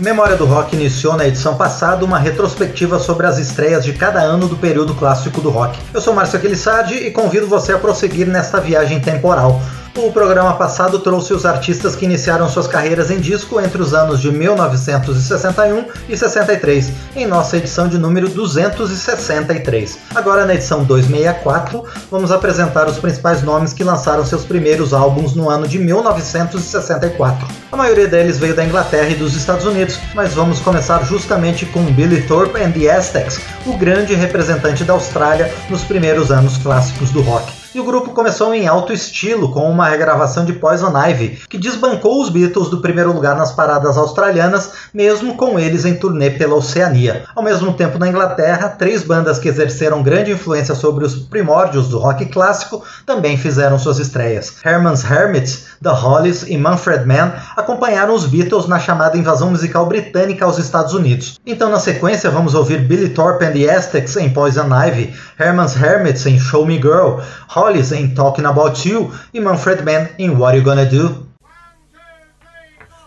Memória do Rock iniciou na edição passada uma retrospectiva sobre as estreias de cada ano do período clássico do rock. Eu sou Márcio Aquilissardi e convido você a prosseguir nesta viagem temporal. O programa passado trouxe os artistas que iniciaram suas carreiras em disco entre os anos de 1961 e 63, em nossa edição de número 263. Agora, na edição 264, vamos apresentar os principais nomes que lançaram seus primeiros álbuns no ano de 1964. A maioria deles veio da Inglaterra e dos Estados Unidos, mas vamos começar justamente com Billy Thorpe and the Aztecs, o grande representante da Austrália nos primeiros anos clássicos do rock. E o grupo começou em alto estilo, com uma regravação de Poison Ivy, que desbancou os Beatles do primeiro lugar nas paradas australianas, mesmo com eles em turnê pela Oceania. Ao mesmo tempo, na Inglaterra, três bandas que exerceram grande influência sobre os primórdios do rock clássico também fizeram suas estreias. Herman's Hermits, The Hollies e Manfred Mann acompanharam os Beatles na chamada invasão musical britânica aos Estados Unidos. Então, na sequência, vamos ouvir Billy Thorpe and the Aztecs em Poison Ivy, Herman's Hermits em Show Me Girl, Hollies em Talking About You e Manfred Mann em What You Gonna Do.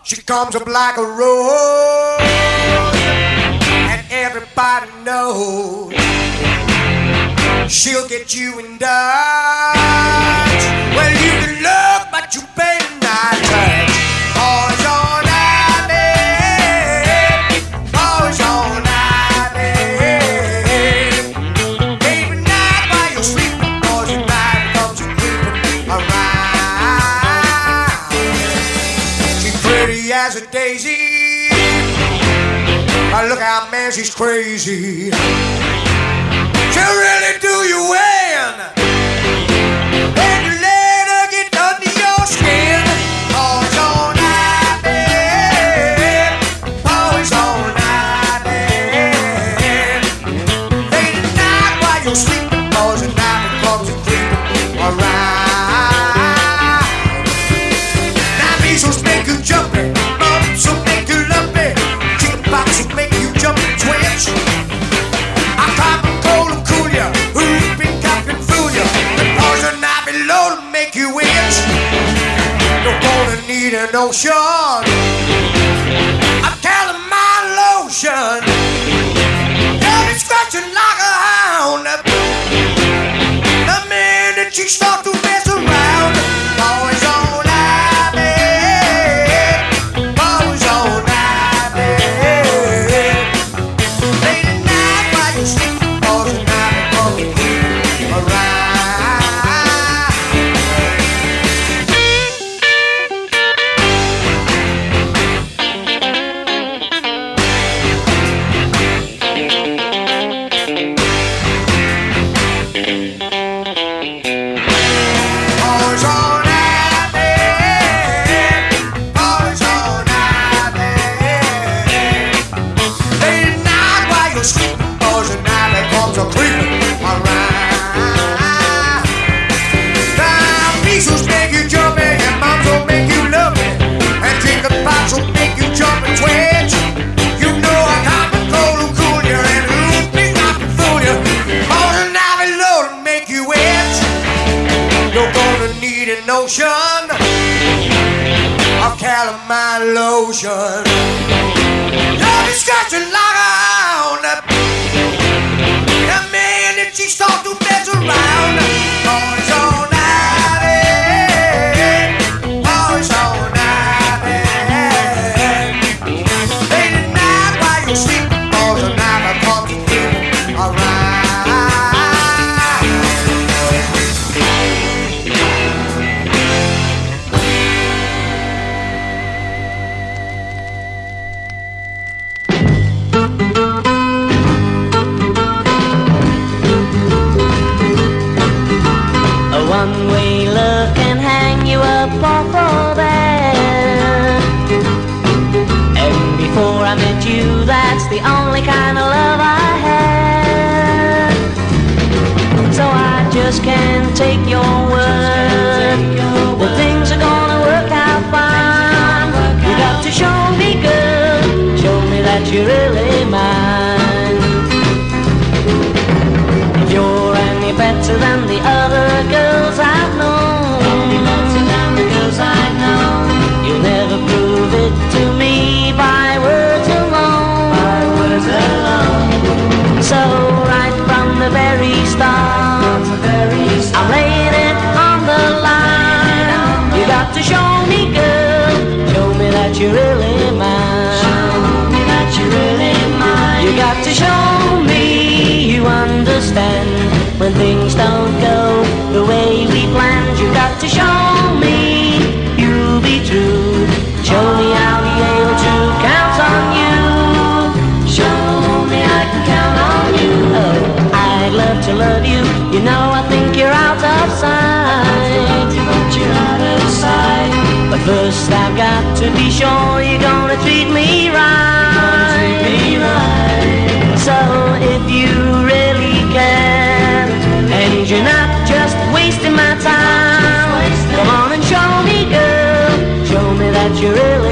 She comes up like a rose, and everybody knows she'll get you in Dodge. Well, you can look, but you better man, she's crazy. She'll really do you in. Need an ocean. I'm telling my lotion. You'll be scratching like a hound. The minute you start one-way look and hang you up off of there. And before I met you, that's the only kind of love I had. So I just can't take your word that things are gonna work out fine. You got to show me good, show me that you're really mine. You're any better than the other. Really mine. Show me that you're really mine. You got to show me you understand when things don't go the way we planned. You got to show me you'll be true. Show me I'll be able to count on you. Show me I can count on you. Oh, I'd love to love you. You know I think you're out of sight. First I've got to be sure you're gonna treat me right. Treat me right. So if you really care, and you're not just wasting my time, come on and show me, girl. Show me that you're really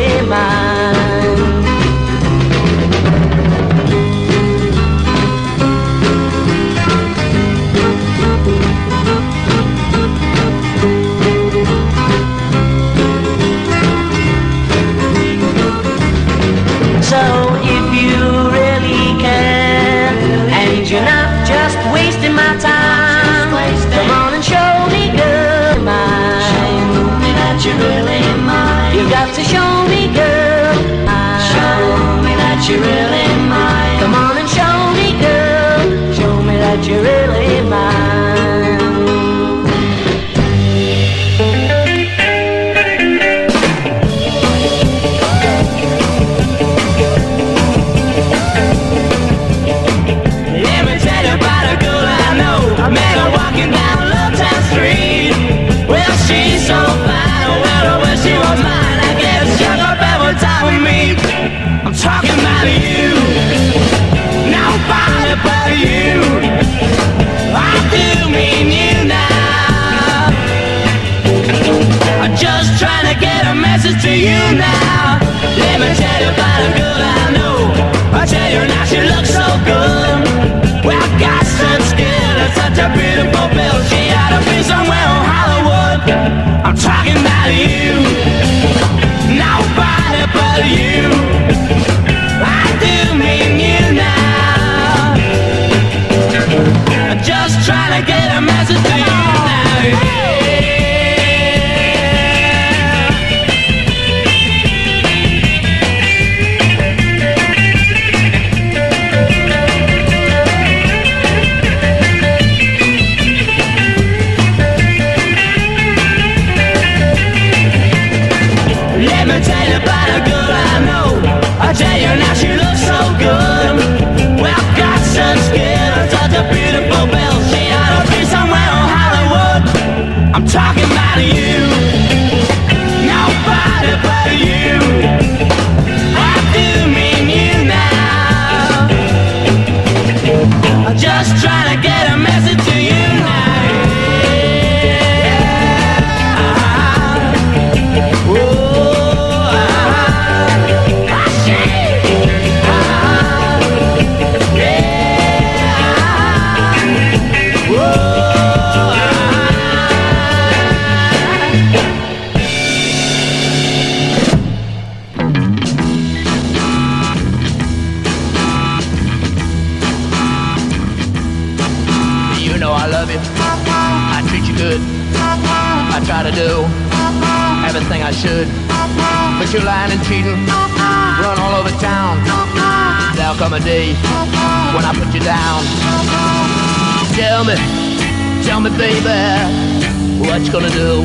tell baby, what you gonna do?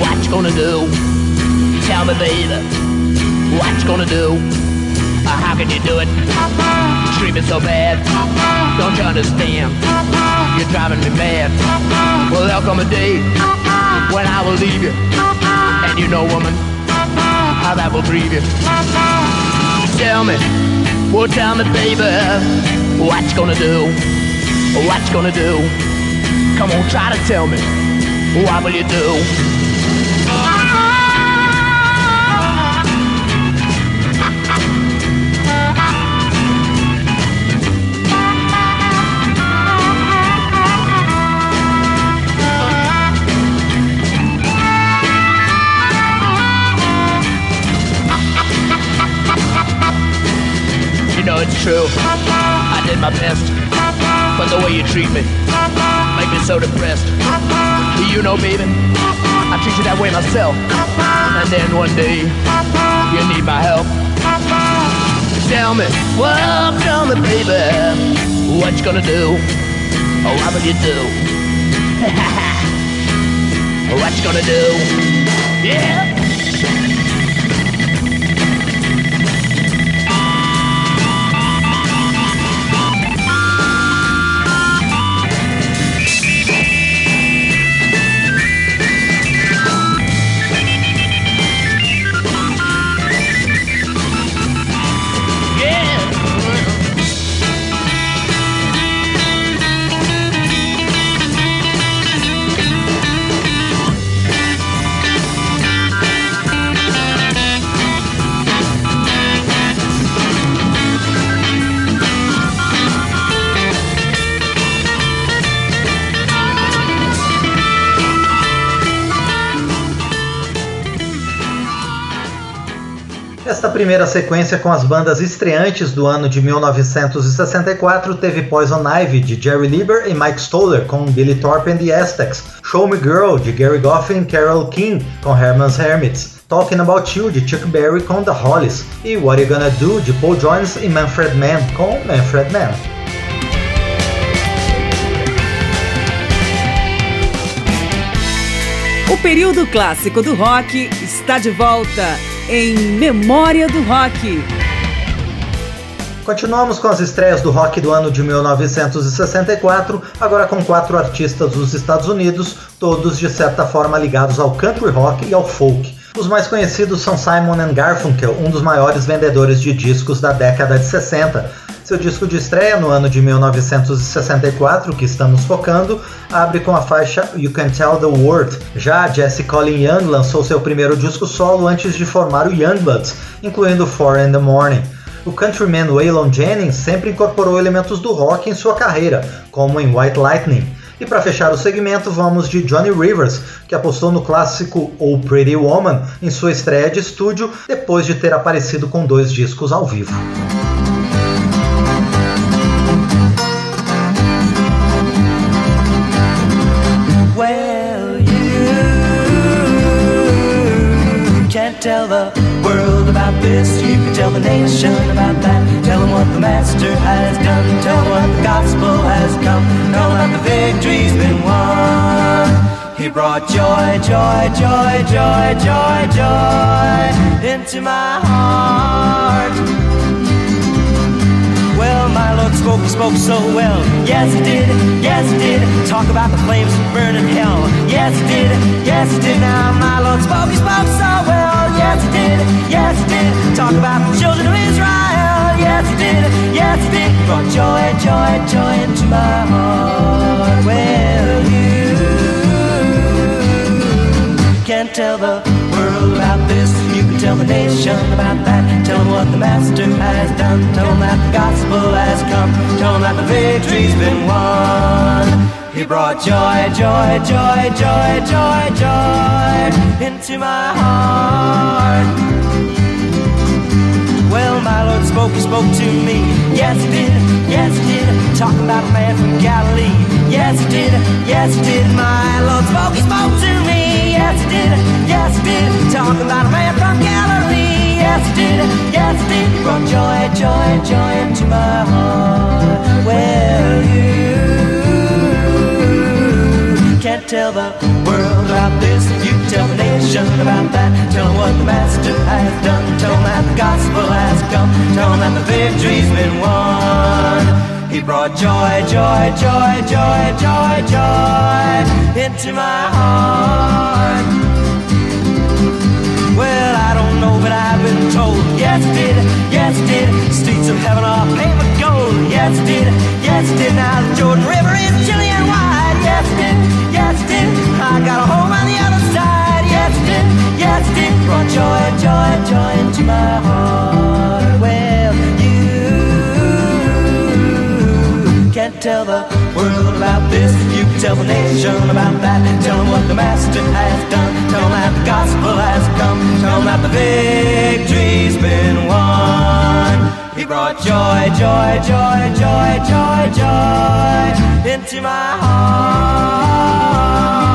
What you gonna do? Tell me, baby, what you gonna do? Uh, how can you do it? Treat me so bad. Don't you understand? You're driving me mad. Well, there'll come a day when I will leave you. And you know, woman, how that will grieve you. Tell me, well, tell me, baby, what you gonna do? What you gonna do? Come on, try to tell me, what will you do? it's true. I did my best, but the way you treat me make me so depressed. You know, baby, I treat you that way myself. And then one day, you need my help. Tell me, well, tell me, baby, what you gonna do? Oh, what will you do? what you gonna do? Yeah. Primeira sequência com as bandas estreantes do ano de 1964 teve Poison Ivy de Jerry Lieber e Mike Stoller com Billy Thorpe and the Aztecs, Show Me Girl de Gary Goffin e Carole King com Herman's Hermits, Talking About You de Chuck Berry com The Hollies. E What You Gonna Do de Paul Jones e Manfred Mann com Manfred Mann. O período clássico do rock está de volta em Memória do Rock. Continuamos com as estreias do rock do ano de 1964, agora com quatro artistas dos Estados Unidos, todos de certa forma ligados ao country rock e ao folk. Os mais conhecidos são Simon Garfunkel, um dos maiores vendedores de discos da década de 60. Seu disco de estreia no ano de 1964, que estamos focando, abre com a faixa You Can Tell the World. Já Jesse Colin Young lançou seu primeiro disco solo antes de formar o Youngbloods, incluindo Four in the Morning. O countryman Waylon Jennings sempre incorporou elementos do rock em sua carreira, como em White Lightning. E para fechar o segmento, vamos de Johnny Rivers, que apostou no clássico Oh Pretty Woman em sua estreia de estúdio, depois de ter aparecido com dois discos ao vivo. Can't tell the world about this. You can tell the nation about that. Tell them what the Master has done. Tell them what the gospel has come. Tell them that the victory's been won. He brought joy, joy, joy, joy, joy, joy into my heart. Well, my Lord spoke, he spoke so well. Yes, he did, yes, he did. Talk about the flames burning hell. Yes, he did, yes, he did. Now, my Lord spoke, he spoke so well. Yes, he did, yes, he did. Talk about the children of Israel. Yes, he did, yes, he did. Brought joy, joy, joy into my heart. Well, you can't tell the world about this. Tell the nation about that. Tell them what the Master has done. Tell them that the gospel has come. Tell them that the victory's been won. He brought joy, joy, joy, joy, joy, joy into my heart. Well, my Lord spoke, he spoke to me. Yes, he did, yes, he did. Talking about a man from Galilee. Yes, he did, yes, he did. My Lord spoke, he spoke to did, yes, he did. Talking about a man from Galilee. Yes, he did, yes, he did. He brought joy, joy, joy into my heart. Well, you can't tell the world about this. You tell the nation about that. Tell them what the Master has done. Tell them that the gospel has come. Tell them that the victory's been won. He brought joy, joy, joy, joy, joy, joy into my heart. Well, I don't know, but I've been told. Yes, did. Yes, did. Streets of heaven are paved with gold. Yes, did. Yes, did. Now the Jordan River is chilly and wide. Yes, did. Yes, did. I got a home on the other side. Yes, did. Yes, did. Brought joy, joy, joy into my heart. Tell the world about this. You can tell the nation about that. Tell them what the Master has done. Tell them that the gospel has come. Tell them that the victory's been won. He brought joy, joy, joy, joy, joy, joy into my heart.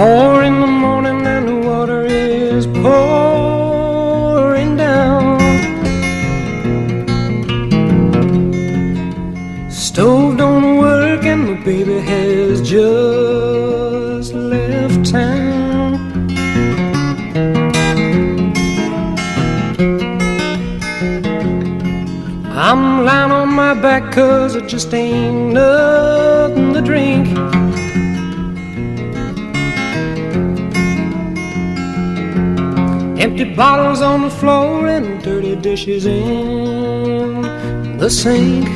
Four in the morning and the water is pouring down. Stove don't work and the baby has just left town. I'm lying on my back cause it just ain't nothing to drink. Empty bottles on the floor and dirty dishes in the sink.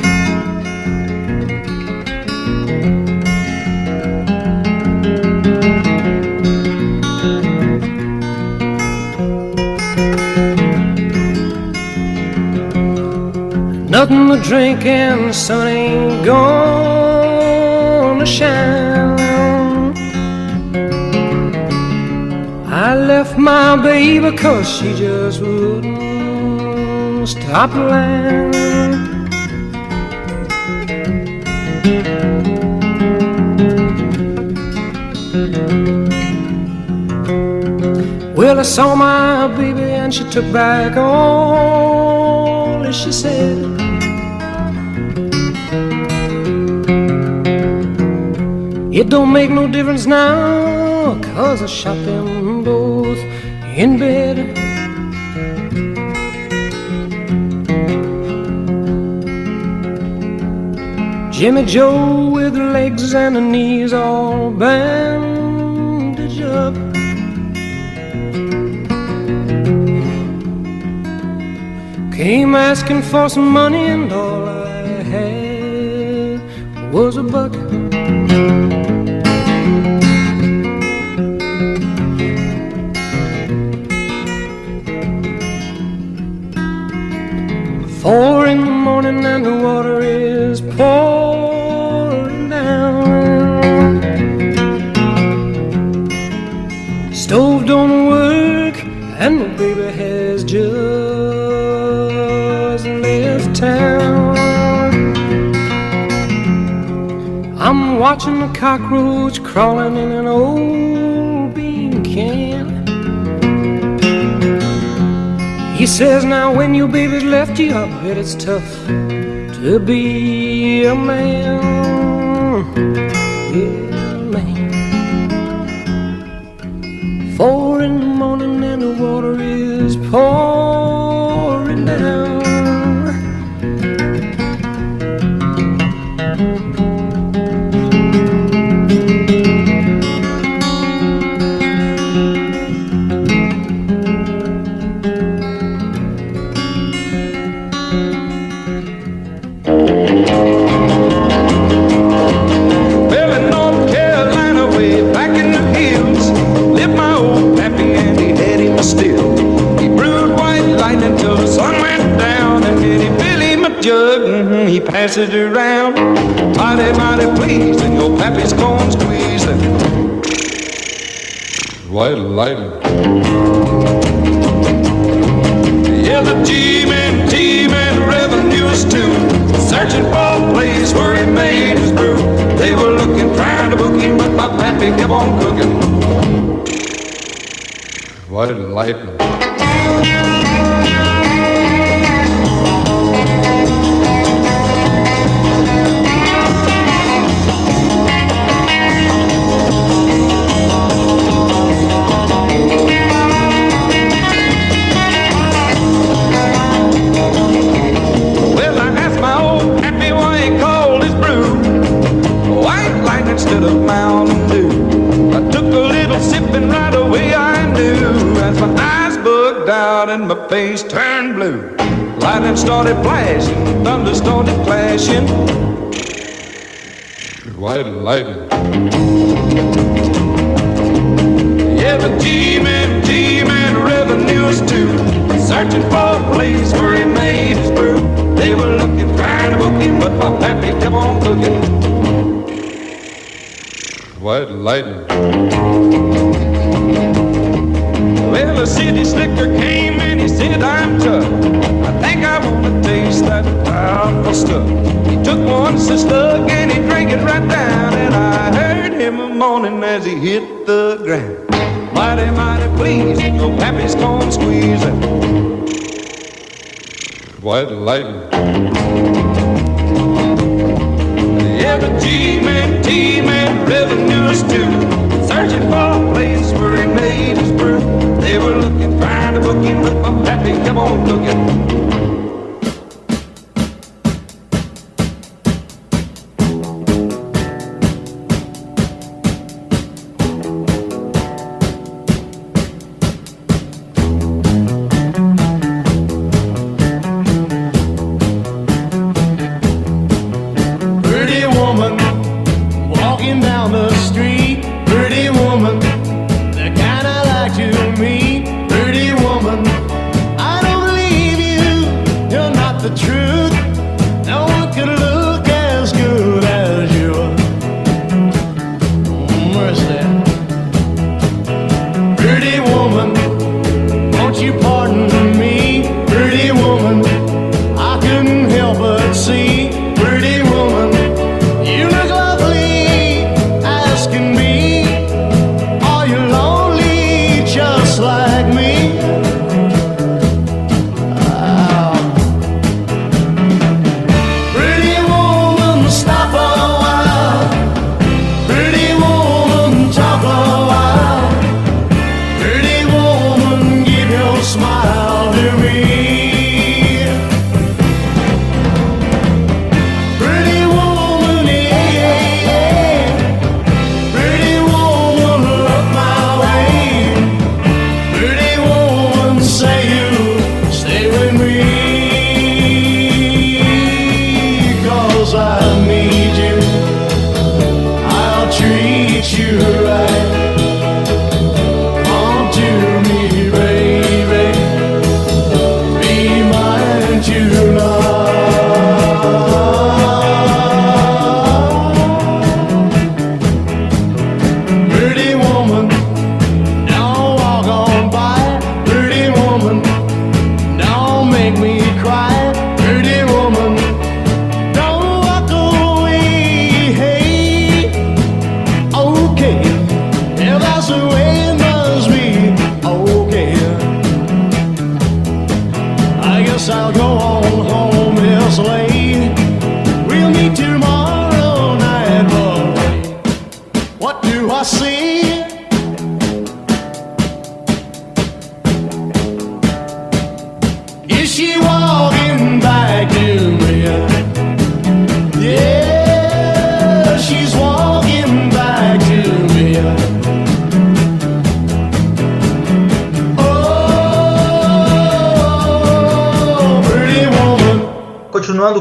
Nothing to drink and the sun ain't gonna shine. I left my baby cause she just wouldn't stop lying. Well, I saw my baby and she took back all that she said. It don't make no difference now, cause I shot them in bed. Jimmy Joe with legs and knees all bandaged up. Came asking for some money and all I had was a buck. Four in the morning and the water is pouring down. Stove don't work and the baby has just left town. I'm watching the cockroach crawling in an old says, Now when your baby's left you, I bet it's tough to be a man. Yeah, man. Four in the morning and the water is pouring passed it around. Mighty, mighty pleased, and your pappy's corn squeezing. White lightning. Yeah, the G-men, T-men, revenues too, searching for a place where he made his brew. They were looking, trying to book him, but my pappy kept on cooking. White lightning. face turned blue. Lightning started flashing, thunder started clashing. White lightning. Yeah, the G-Man, revenues too. Searching for a place where he made his brew. They were looking, trying to book him, but my pappy kept on cooking. White lightning. Well, the city slicker came in he said, I'm tough. I think I want to taste that powerful stuff. He took one slug and he drank it right down, and I heard him a moaning as he hit the ground. Mighty, mighty please, your pappy's corn squeezing. White lightning. The G-man, T-man, revenues too. Searching for a place where he made his brew. They were looking, trying to book him, but my pappy kept on looking.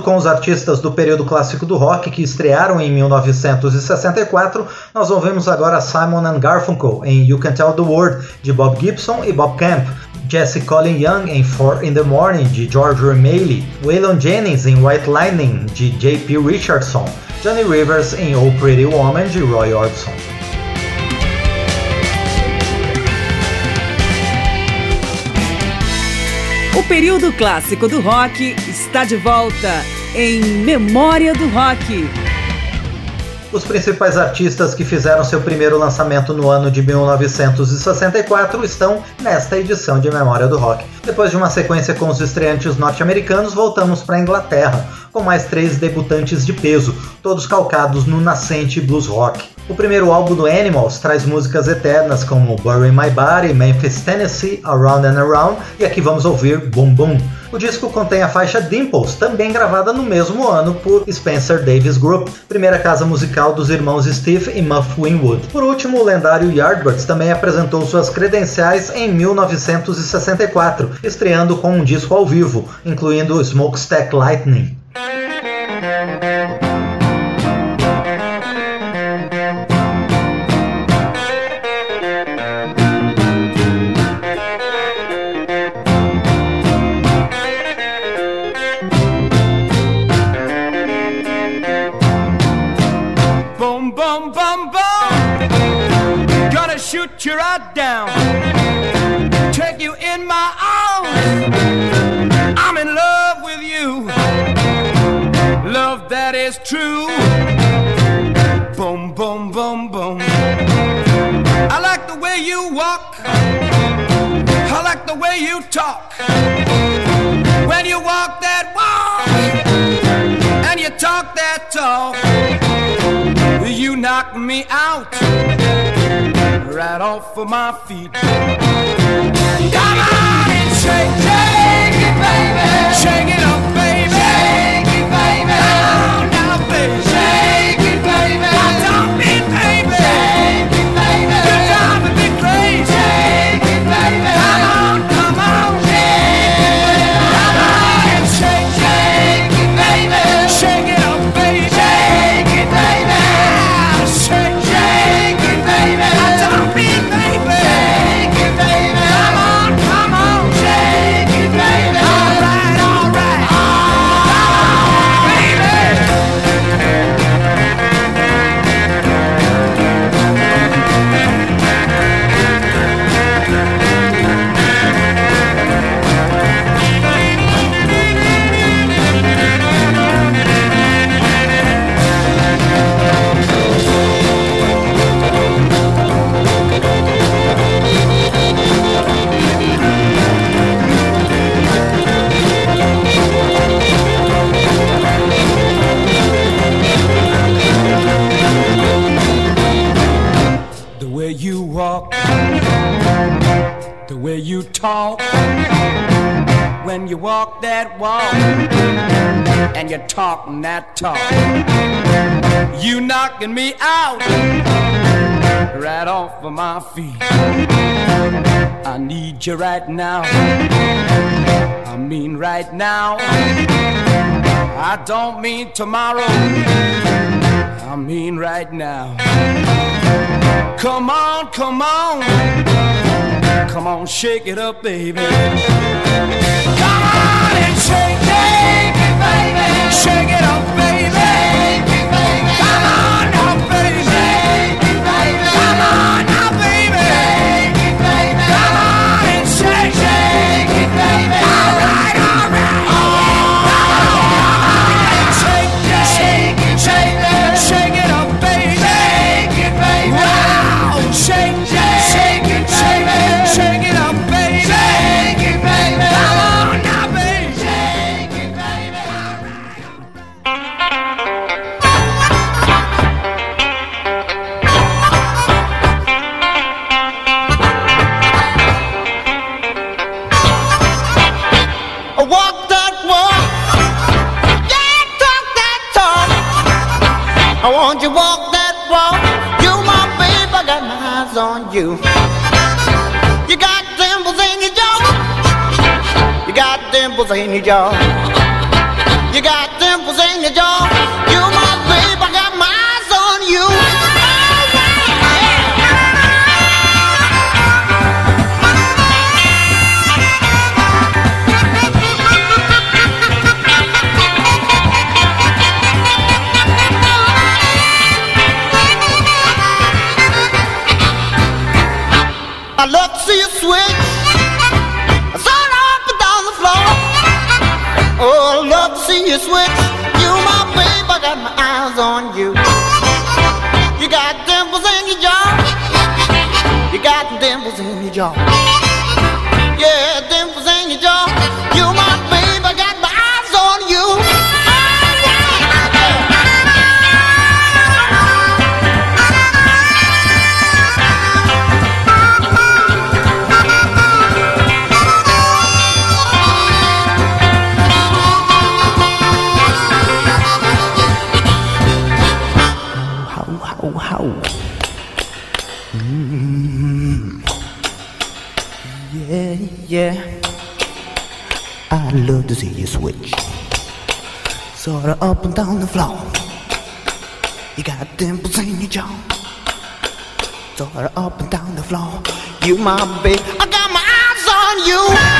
Com os artistas do período clássico do rock que estrearam em 1964, nós ouvimos agora Simon and Garfunkel em You Can Tell the World de Bob Gibson e Bob Camp, Jesse Colin Young em Four in the Morning de George O'Malley, Waylon Jennings em White Lightning de J.P. Richardson, Johnny Rivers em Oh Pretty Woman de Roy Orbison. O período clássico do rock está de volta em Memória do Rock. Os principais artistas que fizeram seu primeiro lançamento no ano de 1964 estão nesta edição de Memória do Rock. Depois de uma sequência com os estreantes norte-americanos, voltamos para a Inglaterra, com mais três debutantes de peso, todos calcados no nascente blues rock. O primeiro álbum do Animals traz músicas eternas como Bury My Body, Memphis, Tennessee, Around and Around e aqui vamos ouvir Boom Boom. O disco contém a faixa Dimples, também gravada no mesmo ano por Spencer Davis Group, primeira casa musical dos irmãos Steve e Muff Winwood. Por último, o lendário Yardbirds também apresentou suas credenciais em 1964, estreando com um disco ao vivo, incluindo Smokestack Lightning. Sit you right down, take you in my arms. I'm in love with you, love that is true. Boom, boom, boom, boom. I like the way you walk, I like the way you talk. When you walk that walk and you talk that talk, you knock me out right off of my feet. And you talk that talk, you knocking me out right off of my feet. I need you right now. I mean right now. I don't mean tomorrow. I mean right now. Come on, come on. Come on, shake it up, baby. Come on and shake, it, baby. Shake it up, baby. Baby. Come on you. You got dimples in your jaw. You got dimples in your jaw. You got dimples in your jaw. Dimples I love to see you switch. Sort of up and down the floor. You got dimples in your jaw. Sort of up and down the floor. You my babe. I got my eyes on you.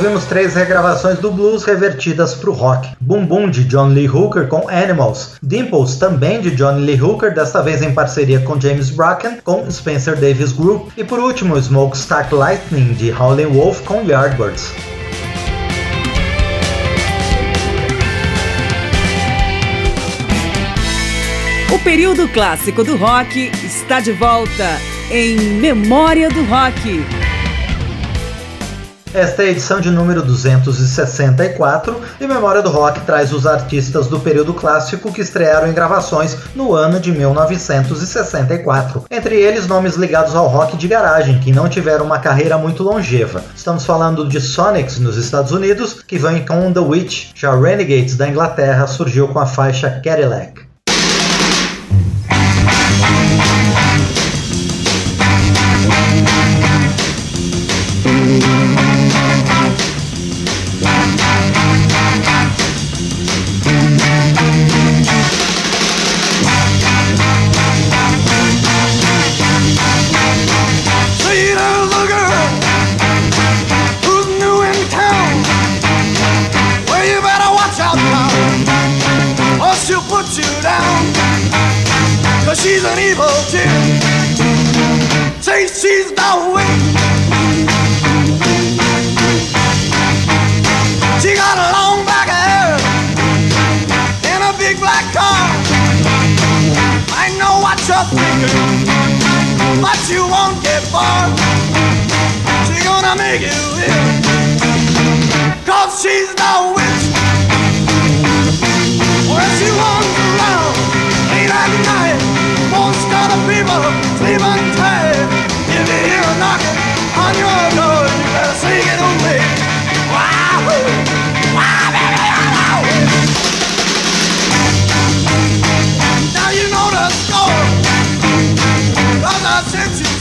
Ouvimos três regravações do blues revertidas para o rock. Boom Boom de John Lee Hooker com Animals, Dimples também de John Lee Hooker, desta vez em parceria com James Bracken com Spencer Davis Group e por último Smokestack Lightning de Howlin' Wolf com Yardbirds. O período clássico do rock está de volta em Memória do Rock. Esta é a edição de número 264 e Memória do Rock traz os artistas do período clássico que estrearam em gravações no ano de 1964. Entre eles, nomes ligados ao rock de garagem, que não tiveram uma carreira muito longeva. Estamos falando de Sonics nos Estados Unidos, que vem com The Witch. Já Renegades da Inglaterra surgiu com a faixa Cadillac.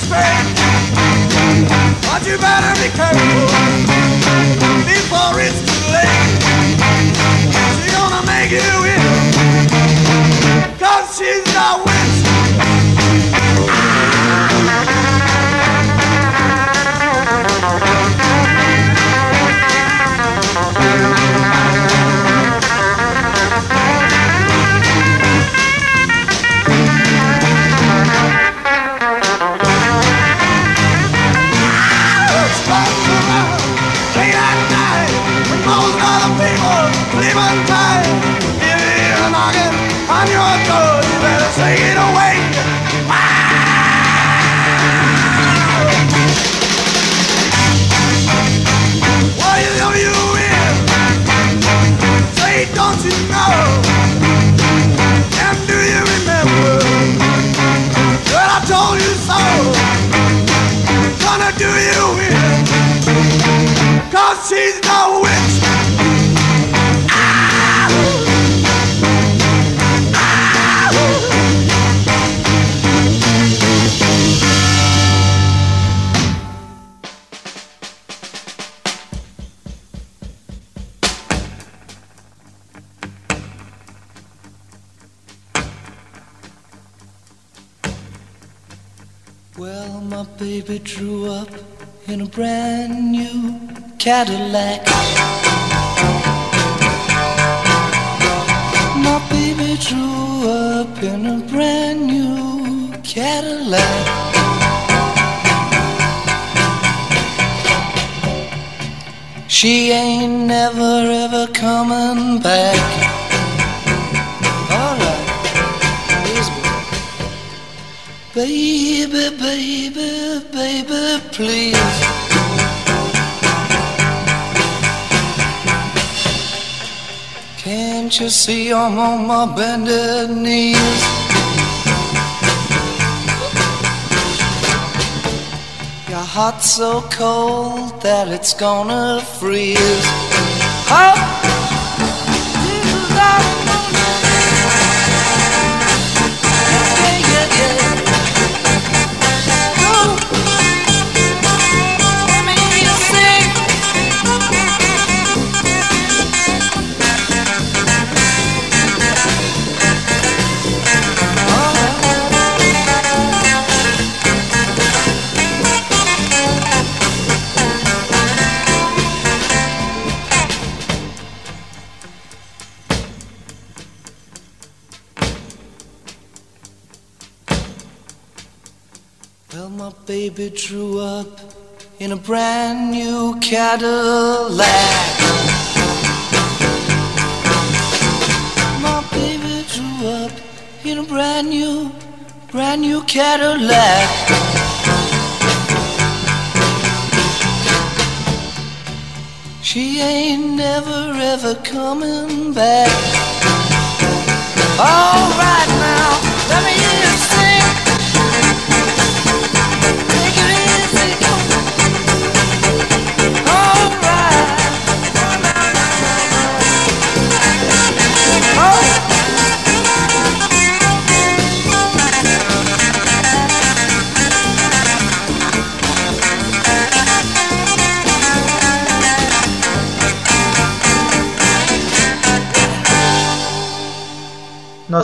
But you better be careful Before it's too late. She's gonna make you ill. Cause she's the witch Cause she's no witch. Well, my baby drew up in a brand new Cadillac. My baby drew up in a brand new Cadillac. She ain't never ever coming back. Alright. Baby, baby, baby, please. Can't you see I'm on my bended knees? Your heart's so cold that it's gonna freeze. Oh! Brand new Cadillac. My baby drew up in a brand new, brand new Cadillac. She ain't never ever coming back. All right now, let me hear you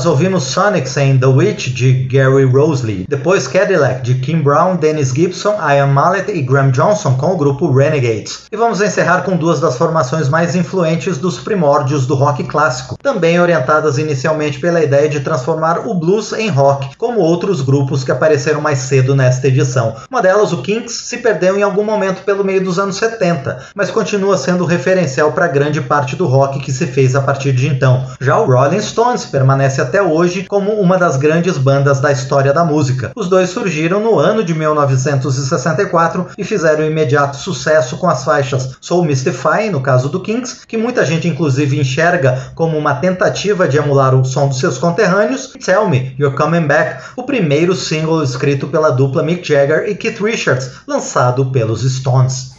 Nós ouvimos Sonics em The Witch de Gary Rosley, depois Cadillac de Kim Brown, Dennis Gibson, Ian Mallet e Graham Johnson com o grupo Renegades. E vamos encerrar com duas das formações mais influentes dos primórdios do rock clássico, também orientadas inicialmente pela ideia de transformar o blues em rock, como outros grupos que apareceram mais cedo nesta edição. Uma delas, o Kinks, se perdeu em algum momento pelo meio dos anos 70, mas continua sendo referencial para grande parte do rock que se fez a partir de então. Já o Rolling Stones permanece até hoje como uma das grandes bandas da história da música. Os dois surgiram no ano de 1964 e fizeram imediato sucesso com as faixas Soul Mystify, no caso do Kings, que muita gente inclusive enxerga como uma tentativa de emular o som dos seus conterrâneos, e Tell Me You're Coming Back, o primeiro single escrito pela dupla Mick Jagger e Keith Richards, lançado pelos Stones.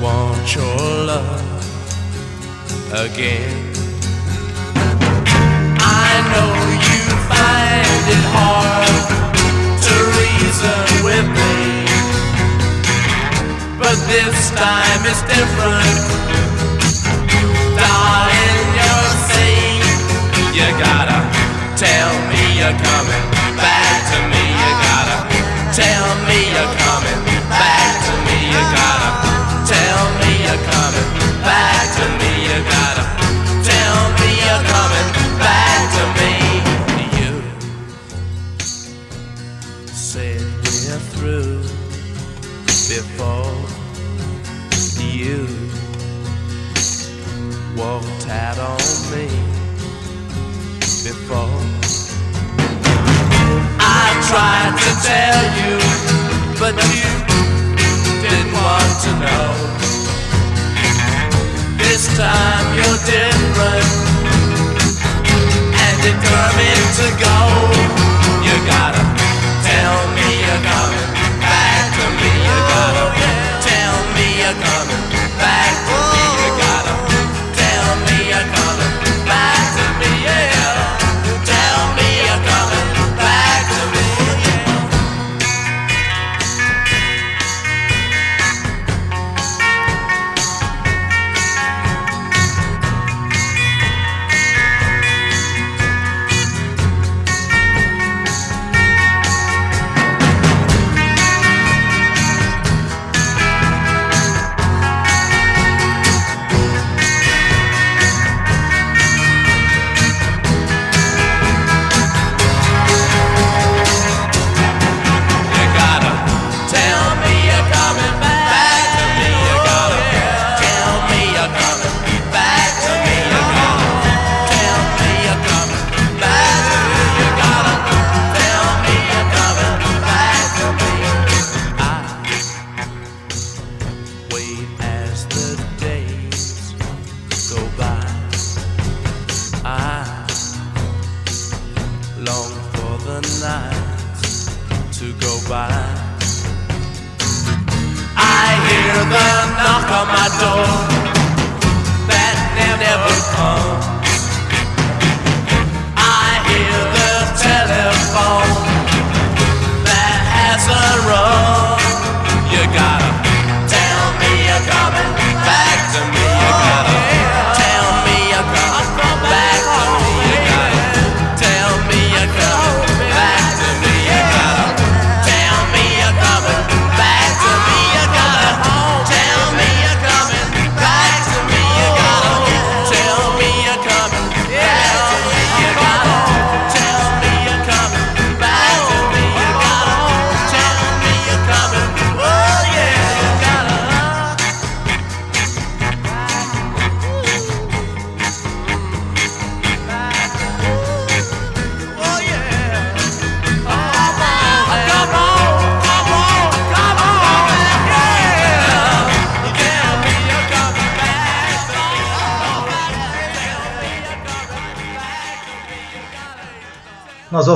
want your love again. I know you find it hard to reason with me, but this time it's different. Darling, You gotta tell me you're coming back to me. You gotta tell me you're coming. had on me before. I tried to tell you, but you didn't want to know. This time you're different, and determined to go. You gotta.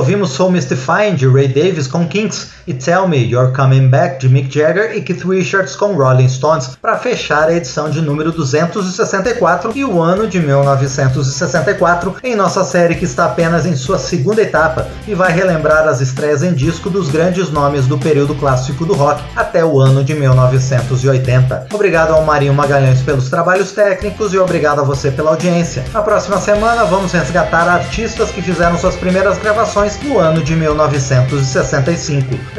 Nós ouvimos Soul Mystifying de Ray Davis com Kinks e Tell Me You're Coming Back de Mick Jagger e Keith Richards com Rolling Stones para fechar a edição de número 264 e o ano de 1964 em nossa série que está apenas em sua segunda etapa e vai relembrar as estreias em disco dos grandes nomes do período clássico do rock até o ano de 1980. Obrigado ao Marinho Magalhães pelos trabalhos técnicos e obrigado a você pela audiência. Na próxima semana vamos resgatar artistas que fizeram suas primeiras gravações no ano de 1965.